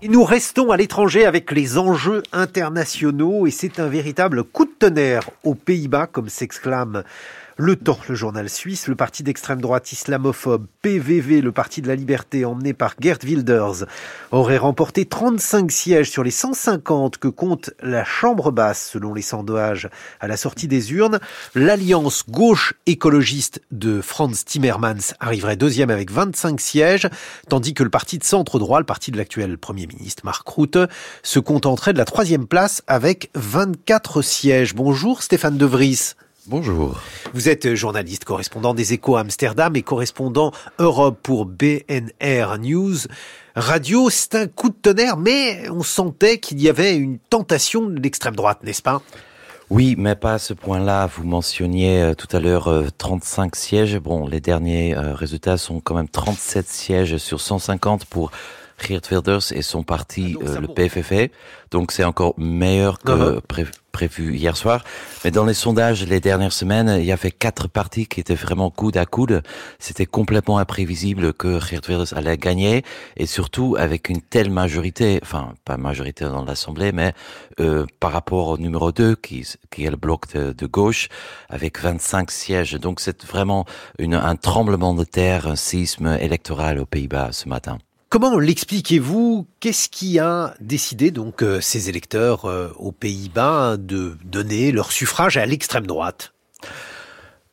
Et nous restons à l'étranger avec les enjeux internationaux et c'est un véritable coup de tonnerre aux Pays-Bas, comme s'exclame le Temps, le journal suisse, le parti d'extrême droite islamophobe PVV, le parti de la liberté emmené par Gert Wilders, aurait remporté 35 sièges sur les 150 que compte la Chambre basse selon les sondages à la sortie des urnes. L'alliance gauche écologiste de Franz Timmermans arriverait deuxième avec 25 sièges, tandis que le parti de centre droit, le parti de l'actuel Premier ministre Mark Rutte, se contenterait de la troisième place avec 24 sièges. Bonjour Stéphane De Vries. Bonjour. Vous êtes journaliste, correspondant des Échos à Amsterdam et correspondant Europe pour BNR News. Radio, c'est un coup de tonnerre, mais on sentait qu'il y avait une tentation de l'extrême droite, n'est-ce pas? Oui, mais pas à ce point-là. Vous mentionniez euh, tout à l'heure 35 euh, sièges. Bon, les derniers euh, résultats sont quand même 37 sièges sur 150 pour Geert Wilders et son parti, ah, euh, le PFF. Donc c'est encore meilleur que uh-huh. prévu hier soir. Mais dans les sondages les dernières semaines, il y avait quatre partis qui étaient vraiment coude à coude. C'était complètement imprévisible que Geert Wilders allait gagner et surtout avec une telle majorité, enfin pas majorité dans l'Assemblée, mais euh, par rapport au numéro 2 qui, qui est le bloc de, gauche avec 25 sièges. Donc c'est vraiment une, un tremblement de terre, un séisme électoral aux Pays-Bas ce matin. Comment l'expliquez-vous? Qu'est-ce qui a décidé donc euh, ces électeurs euh, aux Pays-Bas de donner leur suffrage à l'extrême droite?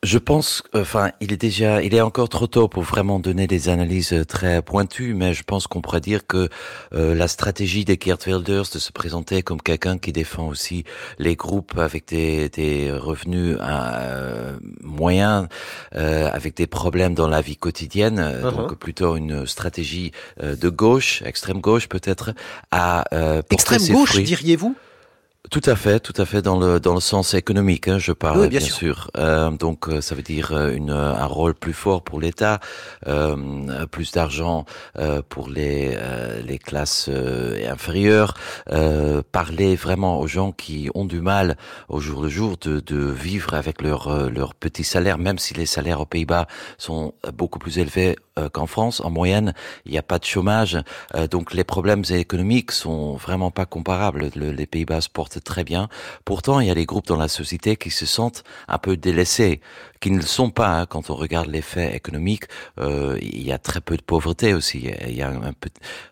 Je pense, enfin, il est déjà, il est encore trop tôt pour vraiment donner des analyses euh, très pointues, mais je pense qu'on pourrait dire que euh, la stratégie des Geert Wilders de se présenter comme quelqu'un qui défend aussi les groupes avec des, des revenus euh, moyens, euh, avec des problèmes dans la vie quotidienne, uh-huh. donc plutôt une stratégie de gauche, extrême gauche peut-être, à extrême gauche, diriez-vous? Tout à fait, tout à fait dans le dans le sens économique, hein, je parle bien, sûr. Euh, donc euh, ça veut dire euh, une, un rôle plus fort pour l'État, euh, plus d'argent euh, pour les les classes inférieures, parler vraiment aux gens qui ont du mal au jour le jour de, de vivre avec leur leur petit salaire, même si les salaires aux Pays-Bas sont beaucoup plus élevés qu'en France. En moyenne, il n'y a pas de chômage, donc les problèmes économiques sont vraiment pas comparables. les Pays-Bas se très bien. Pourtant, il y a des groupes dans la société qui se sentent un peu délaissés, qui ne le sont pas hein. quand on regarde les faits économiques. Euh, il y a très peu de pauvreté aussi. Il y a un peu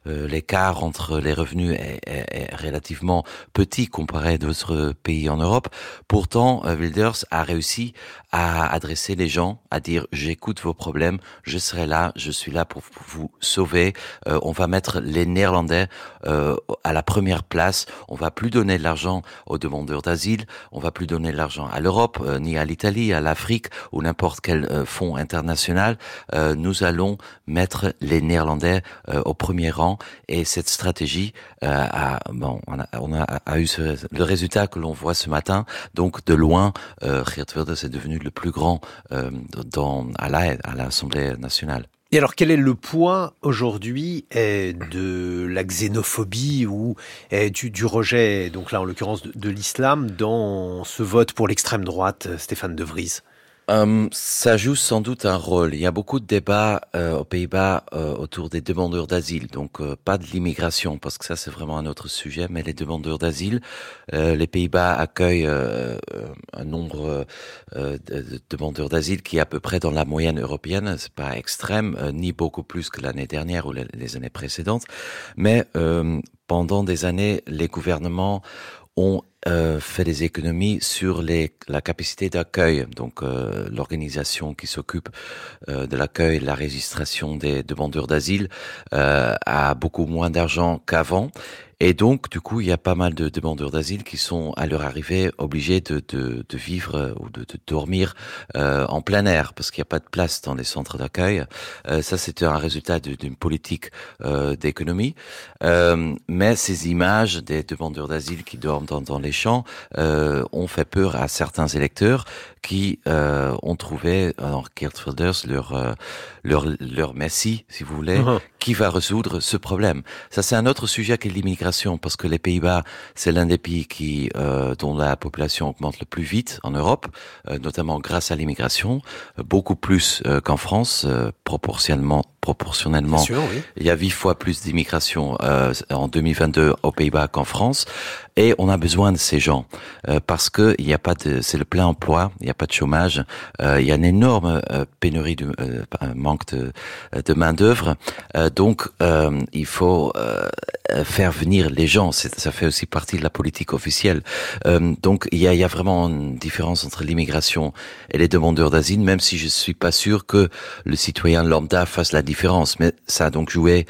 euh, l'écart entre les revenus est, relativement petit comparé à d'autres pays en Europe. Pourtant, euh, Wilders a réussi à adresser les gens, à dire j'écoute vos problèmes, je serai là, je suis là pour vous sauver. On va mettre les Néerlandais à la première place. On va plus donner de l'argent aux demandeurs d'asile. On va plus donner de l'argent à l'Europe, euh, ni à l'Italie, à l'Afrique ou n'importe quel euh, fonds international. Euh, nous allons mettre les Néerlandais au premier rang. Et cette stratégie a, bon, on a, on a, a eu le résultat que l'on voit ce matin. Donc de loin, Geert Wilders est devenu le plus grand dans, à l'Assemblée nationale. Et alors, quel est le poids aujourd'hui eh, de la xénophobie ou eh, du, rejet, donc là en l'occurrence de, de l'islam, dans ce vote pour l'extrême droite, Stéphane De Vries? Um, ça joue sans doute un rôle. Il y a beaucoup de débats euh, aux Pays-Bas euh, autour des demandeurs d'asile, donc euh, pas de l'immigration, parce que ça c'est vraiment un autre sujet, mais les demandeurs d'asile. les Pays-Bas accueillent un nombre de, de, demandeurs d'asile qui est à peu près dans la moyenne européenne. C'est pas extrême, ni beaucoup plus que l'année dernière ou les, les, années précédentes, mais pendant des années, les gouvernements ont euh, fait des économies sur les, la capacité d'accueil, donc euh, l'organisation qui s'occupe euh, de l'accueil, la registration des demandeurs d'asile euh, a beaucoup moins d'argent qu'avant et donc, du coup, il y a pas mal de demandeurs d'asile qui sont, à leur arrivée, obligés de, de, de vivre euh, ou de, de dormir euh, en plein air parce qu'il n'y a pas de place dans les centres d'accueil. Euh, ça, c'était un résultat d'une politique euh, d'économie. Mais ces images des demandeurs d'asile qui dorment dans, dans les champs euh, ont fait peur à certains électeurs qui ont trouvé en Geert Wilders leur, leur, leur messie, si vous voulez, uh-huh. qui va résoudre ce problème. Ça, c'est un autre sujet qui est l'immigration parce que les Pays-Bas, c'est l'un des pays qui euh, dont la population augmente le plus vite en Europe, euh, notamment grâce à l'immigration, beaucoup plus euh, qu'en France, proportionnellement proportionnellement. Il y a huit fois plus d'immigration euh, en 2022 aux Pays-Bas qu'en France, et on a besoin de ces gens euh, parce que il n'y a pas de, c'est le plein emploi, il n'y a pas de chômage, euh, il y a une énorme euh, pénurie de manque de, de main d'œuvre, donc il faut faire venir les gens. Ça fait aussi partie de la politique officielle. donc il y a, il y a vraiment une différence entre l'immigration et les demandeurs d'asile, même si je suis pas sûr que le citoyen lambda fasse la différence. Mais ça a donc joué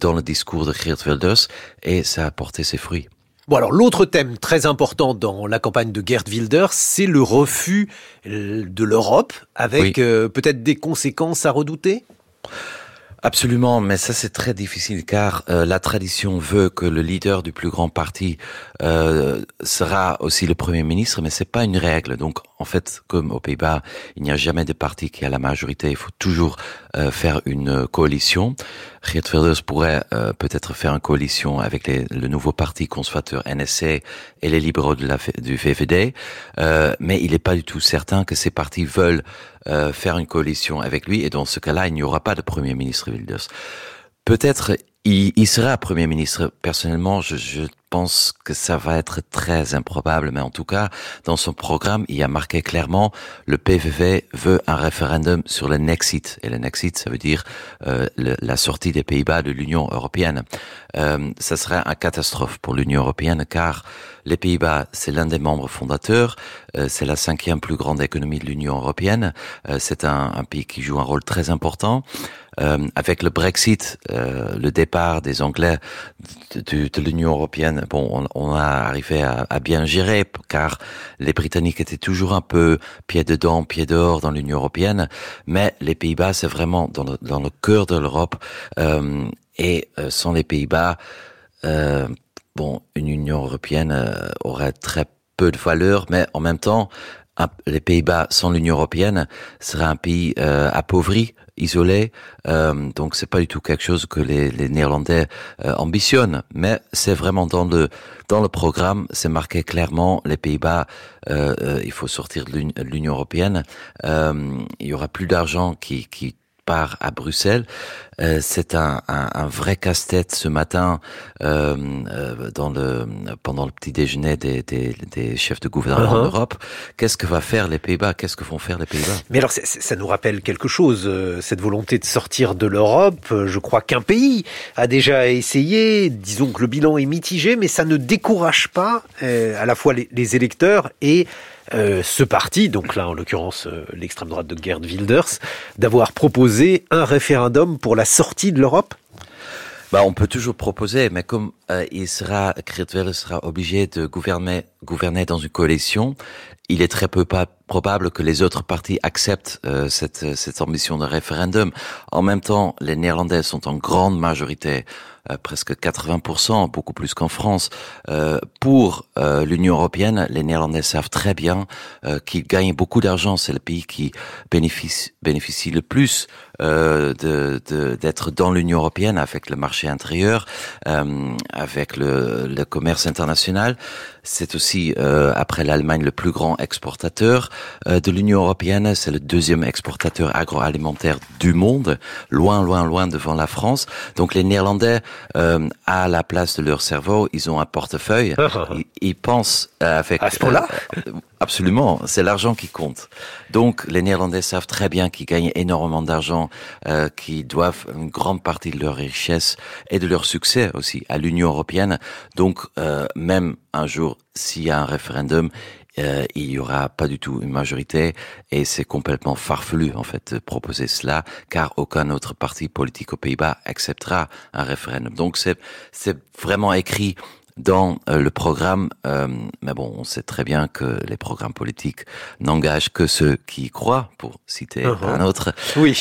dans le discours de Geert Wilders et ça a porté ses fruits. Bon alors l'autre thème très important dans la campagne de Gerd Wilders, c'est le refus euh, de l'Europe avec euh, peut-être des conséquences à redouter? Absolument, mais ça c'est très difficile car euh, la tradition veut que le leader du plus grand parti euh, sera aussi le premier ministre, mais c'est pas une règle. Donc en fait, comme aux Pays-Bas, il n'y a jamais de parti qui a la majorité. Il faut toujours euh, faire une coalition. Geert Wilders pourrait peut-être faire une coalition avec le nouveau parti conservateur NSC et les libéraux du VVD, mais il n'est pas du tout certain que ces partis veulent euh, faire une coalition avec lui. Et dans ce cas-là, il n'y aura pas de Premier ministre Wilders. Peut-être il, il sera Premier ministre. Personnellement, je, je pense que ça va être très improbable, mais en tout cas, dans son programme, il y a marqué clairement le PVV veut un référendum sur le Nexit. Et le Nexit, ça veut dire euh, la sortie des Pays-Bas de l'Union européenne. Euh, ça serait une catastrophe pour l'Union européenne, car les Pays-Bas, c'est l'un des membres fondateurs, euh, c'est la cinquième plus grande économie de l'Union européenne, euh, c'est un, un, pays qui joue un rôle très important. Euh, avec le Brexit, euh, le départ des Anglais de, l'Union européenne bon, on, a arrivé à, bien gérer car les Britanniques étaient toujours un peu pied dedans, pied dehors dans l'Union européenne, mais les Pays-Bas c'est vraiment dans le, cœur de l'Europe. Euh, et sans les Pays-Bas, bon, une Union européenne aurait très peu de valeur, mais en même temps, les Pays-Bas sans l'Union européenne serait un pays euh, appauvri isolé. Euh, donc c'est pas du tout quelque chose que les, les Néerlandais euh, ambitionnent, mais c'est vraiment dans le dans le programme, c'est marqué clairement les Pays-Bas. Euh, euh il faut sortir de l'Union européenne. Euh, il y aura plus d'argent qui qui part à Bruxelles. Euh, c'est un, un, un, vrai casse-tête ce matin euh, euh, dans le pendant le petit déjeuner des, des, des chefs de gouvernement uh -huh. en Europe. Qu'est-ce que va faire les Pays-Bas? Qu'est-ce que vont faire les Pays-Bas? Mais alors ça nous rappelle quelque chose euh, cette volonté de sortir de l'Europe. Euh, je crois qu'un pays a déjà essayé. Disons que le bilan est mitigé, mais ça ne décourage pas euh, à la fois les, les électeurs et euh, ce parti, donc là en l'occurrence euh, l'extrême droite de Gerd Wilders, d'avoir proposé un référendum pour la sortie de l'Europe? Bah, on peut toujours proposer, mais comme euh, il sera, Wilders sera obligé de gouverner, gouverner dans une coalition, il est très peu pas probable que les autres partis acceptent euh, cette, cette ambition de référendum. En même temps, les Néerlandais sont en grande majorité, euh, presque 80%, beaucoup plus qu'en France. Euh, pour euh, l'Union européenne, les Néerlandais savent très bien euh, qu'ils gagnent beaucoup d'argent. C'est le pays qui bénéficie, bénéficie le plus euh, d'être de, dans l'Union européenne avec le marché intérieur, avec le, le, commerce international. C'est aussi, après l'Allemagne, le plus grand exportateur. Euh, de l'Union européenne. C'est le deuxième exportateur agroalimentaire du monde, loin, loin, loin devant la France. Donc les Néerlandais, euh, à la place de leur cerveau, ils ont un portefeuille. ils, ils pensent avec... À ce point-là euh, Absolument, c'est l'argent qui compte. Donc les Néerlandais savent très bien qu'ils gagnent énormément d'argent, euh, qu'ils doivent une grande partie de leur richesse et de leur succès aussi à l'Union européenne. Donc euh, même un jour, s'il y a un référendum, euh, il y aura pas du tout une majorité et c'est complètement farfelu en fait de proposer cela car aucun autre parti politique aux Pays-Bas acceptera un référendum. Donc c'est c'est vraiment écrit dans euh, le programme, euh, mais bon, on sait très bien que les programmes politiques n'engagent que ceux qui y croient, pour citer uh -huh. un autre. Oui.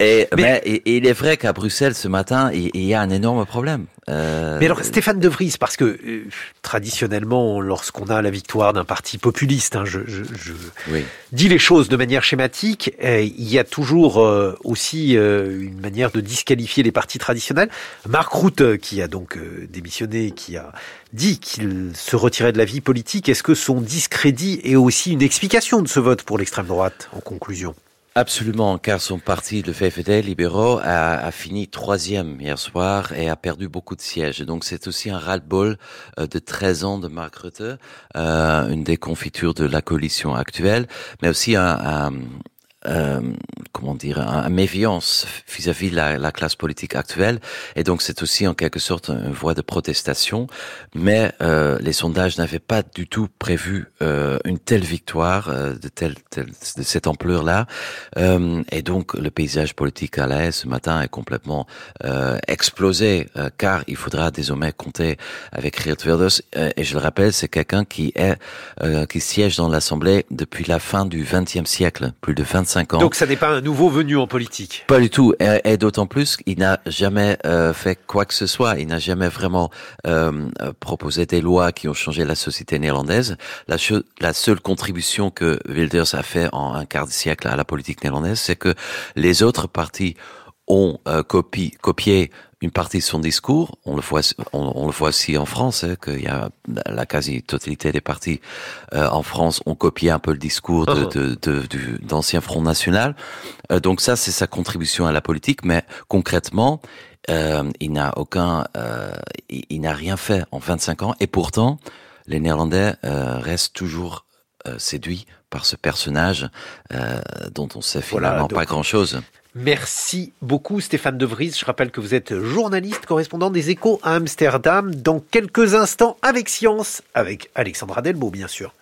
Et, mais, mais et, il est vrai qu'à Bruxelles ce matin, il, il, y a un énorme problème. Euh... Mais alors Stéphane De Vries, parce que euh, traditionnellement, lorsqu'on a la victoire d'un parti populiste, hein, je, je, je oui. dis les choses de manière schématique, euh, il y a toujours aussi une manière de disqualifier les partis traditionnels. Marc Rutte, qui a donc démissionné, qui a dit qu'il se retirait de la vie politique, est-ce que son discrédit est aussi une explication de ce vote pour l'extrême droite, en conclusion? Absolument, car son parti, le VVD libéraux, a, a, fini troisième hier soir et a perdu beaucoup de sièges. donc c'est aussi un ras-le-bol euh, de 13 ans de Mark Rutte, euh, une déconfiture de la coalition actuelle, mais aussi un, un, euh, comment dire, un, méfiance vis-à-vis de la, la, classe politique actuelle. Et donc, c'est aussi en quelque sorte une voie de protestation. Mais euh, les sondages n'avaient pas du tout prévu euh, une telle victoire euh, de telle, telle, de cette ampleur-là. Euh, et donc, le paysage politique à l'Est ce matin est complètement euh, explosé, car il faudra désormais compter avec Geert Wilders. et je le rappelle, c'est quelqu'un qui est qui siège dans l'Assemblée depuis la fin du XXe siècle, plus de 25 donc ça n'est pas venu en politique Pas du tout. Et, d'autant plus qu'il n'a jamais euh, fait quoi que ce soit. Il n'a jamais vraiment euh, proposé des lois qui ont changé la société néerlandaise. La, seule contribution que Wilders a fait en un quart de siècle à la politique néerlandaise, c'est que les autres partis ont euh, copié une partie de son discours. On le voit, on, le voit aussi en France, hein, qu'il y a la quasi-totalité des partis euh, en France ont copié un peu le discours de, de, de, d'ancien Front National. Euh, donc ça, c'est sa contribution à la politique, mais concrètement, euh, il n'a aucun, il, n'a rien fait en 25 ans, et pourtant, les Néerlandais restent toujours séduits par ce personnage dont on sait finalement pas grand-chose. Merci beaucoup Stéphane De Vries. Je rappelle que vous êtes journaliste, correspondant des échos à Amsterdam. Dans quelques instants, avec Science, avec Alexandra Delbo bien sûr.